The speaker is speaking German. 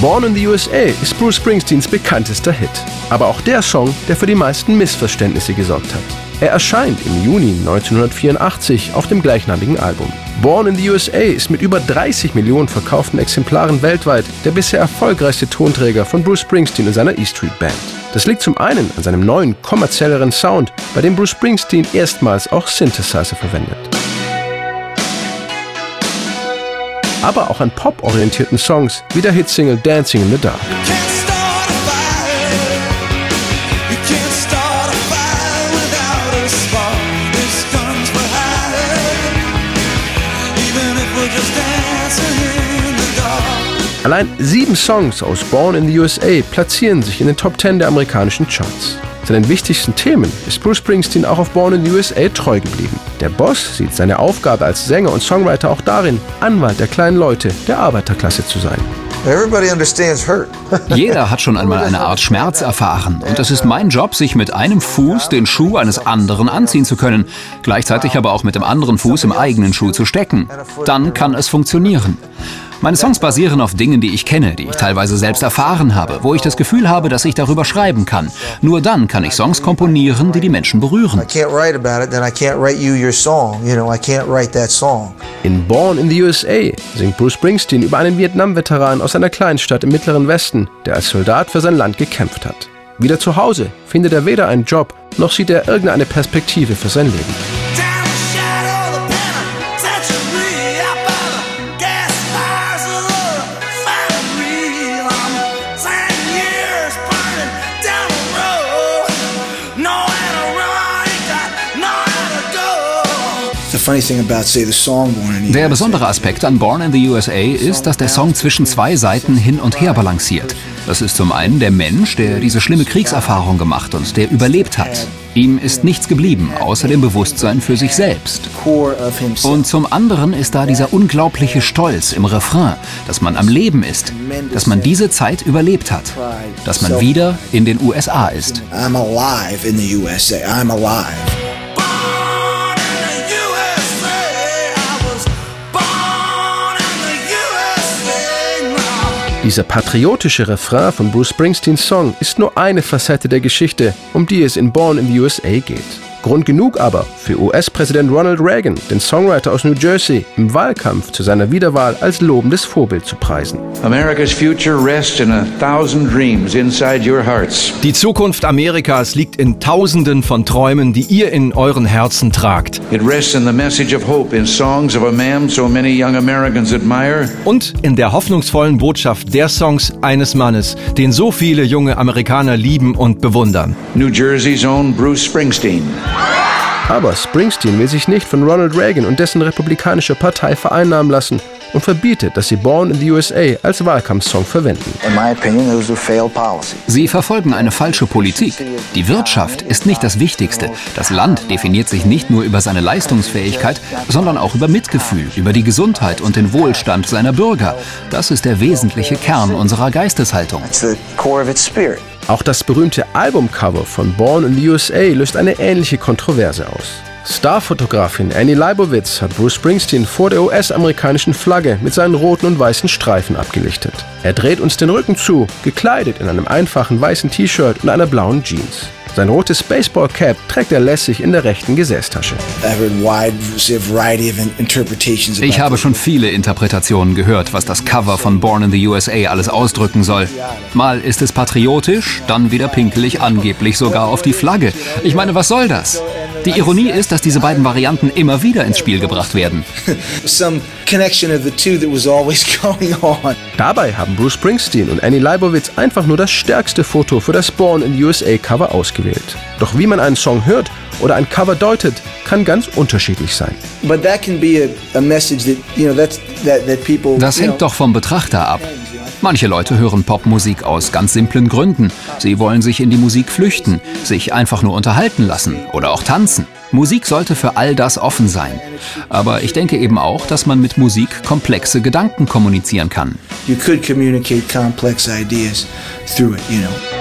Born in the USA ist Bruce Springsteens bekanntester Hit, aber auch der Song, der für die meisten Missverständnisse gesorgt hat. Er erscheint im Juni 1984 auf dem gleichnamigen Album. Born in the USA ist mit über 30 Millionen verkauften Exemplaren weltweit der bisher erfolgreichste Tonträger von Bruce Springsteen und seiner E Street Band. Das liegt zum einen an seinem neuen, kommerzielleren Sound, bei dem Bruce Springsteen erstmals auch Synthesizer verwendet. Aber auch an pop-orientierten Songs wie der Hitsingle Dancing in the Dark. Allein sieben Songs aus Born in the USA platzieren sich in den Top 10 der amerikanischen Charts. Seinen wichtigsten Themen ist Bruce Springsteen auch auf Born in the USA treu geblieben. Der Boss sieht seine Aufgabe als Sänger und Songwriter auch darin, Anwalt der kleinen Leute, der Arbeiterklasse zu sein. Jeder hat schon einmal eine Art Schmerz erfahren und es ist mein Job, sich mit einem Fuß den Schuh eines anderen anziehen zu können, gleichzeitig aber auch mit dem anderen Fuß im eigenen Schuh zu stecken. Dann kann es funktionieren. Meine Songs basieren auf Dingen, die ich kenne, die ich teilweise selbst erfahren habe, wo ich das Gefühl habe, dass ich darüber schreiben kann. Nur dann kann ich Songs komponieren, die die Menschen berühren. In Born in the USA singt Bruce Springsteen über einen Vietnam-Veteran aus einer Kleinstadt im Mittleren Westen, der als Soldat für sein Land gekämpft hat. Wieder zu Hause findet er weder einen Job, noch sieht er irgendeine Perspektive für sein Leben. Der besondere Aspekt an Born in the USA ist, dass der Song zwischen zwei Seiten hin und her balanciert. Das ist zum einen der Mensch, der diese schlimme Kriegserfahrung gemacht und der überlebt hat. Ihm ist nichts geblieben, außer dem Bewusstsein für sich selbst. Und zum anderen ist da dieser unglaubliche Stolz im Refrain, dass man am Leben ist, dass man diese Zeit überlebt hat, dass man wieder in den USA ist. I'm alive in the USA. I'm alive. Dieser patriotische Refrain von Bruce Springsteens Song ist nur eine Facette der Geschichte, um die es in Born in the USA geht. Grund genug aber für US-Präsident Ronald Reagan, den Songwriter aus New Jersey, im Wahlkampf zu seiner Wiederwahl als lobendes Vorbild zu preisen. Die Zukunft Amerikas liegt in Tausenden von Träumen, die ihr in euren Herzen tragt. Und in der hoffnungsvollen Botschaft der Songs eines Mannes, den so viele junge Amerikaner lieben und bewundern. New Jersey's own Bruce Springsteen. Aber Springsteen will sich nicht von Ronald Reagan und dessen republikanischer Partei vereinnahmen lassen und verbietet, dass sie Born in the USA als Wahlkampfsong verwenden. Sie verfolgen eine falsche Politik. Die Wirtschaft ist nicht das Wichtigste. Das Land definiert sich nicht nur über seine Leistungsfähigkeit, sondern auch über Mitgefühl, über die Gesundheit und den Wohlstand seiner Bürger. Das ist der wesentliche Kern unserer Geisteshaltung. Auch das berühmte Albumcover von Born in the USA löst eine ähnliche Kontroverse aus. Starfotografin Annie Leibovitz hat Bruce Springsteen vor der US-amerikanischen Flagge mit seinen roten und weißen Streifen abgelichtet. Er dreht uns den Rücken zu, gekleidet in einem einfachen weißen T-Shirt und einer blauen Jeans. Sein rotes Baseball-Cap trägt er lässig in der rechten Gesäßtasche. Ich habe schon viele Interpretationen gehört, was das Cover von Born in the USA alles ausdrücken soll. Mal ist es patriotisch, dann wieder pinkelig, angeblich sogar auf die Flagge. Ich meine, was soll das? Die Ironie ist, dass diese beiden Varianten immer wieder ins Spiel gebracht werden. Dabei haben Bruce Springsteen und Annie Leibovitz einfach nur das stärkste Foto für das Born in the USA Cover ausgewählt. Doch wie man einen Song hört oder ein Cover deutet, kann ganz unterschiedlich sein. Das hängt doch vom Betrachter ab. Manche Leute hören Popmusik aus ganz simplen Gründen. Sie wollen sich in die Musik flüchten, sich einfach nur unterhalten lassen oder auch tanzen. Musik sollte für all das offen sein. Aber ich denke eben auch, dass man mit Musik komplexe Gedanken kommunizieren kann. You could communicate complex ideas through it, you know.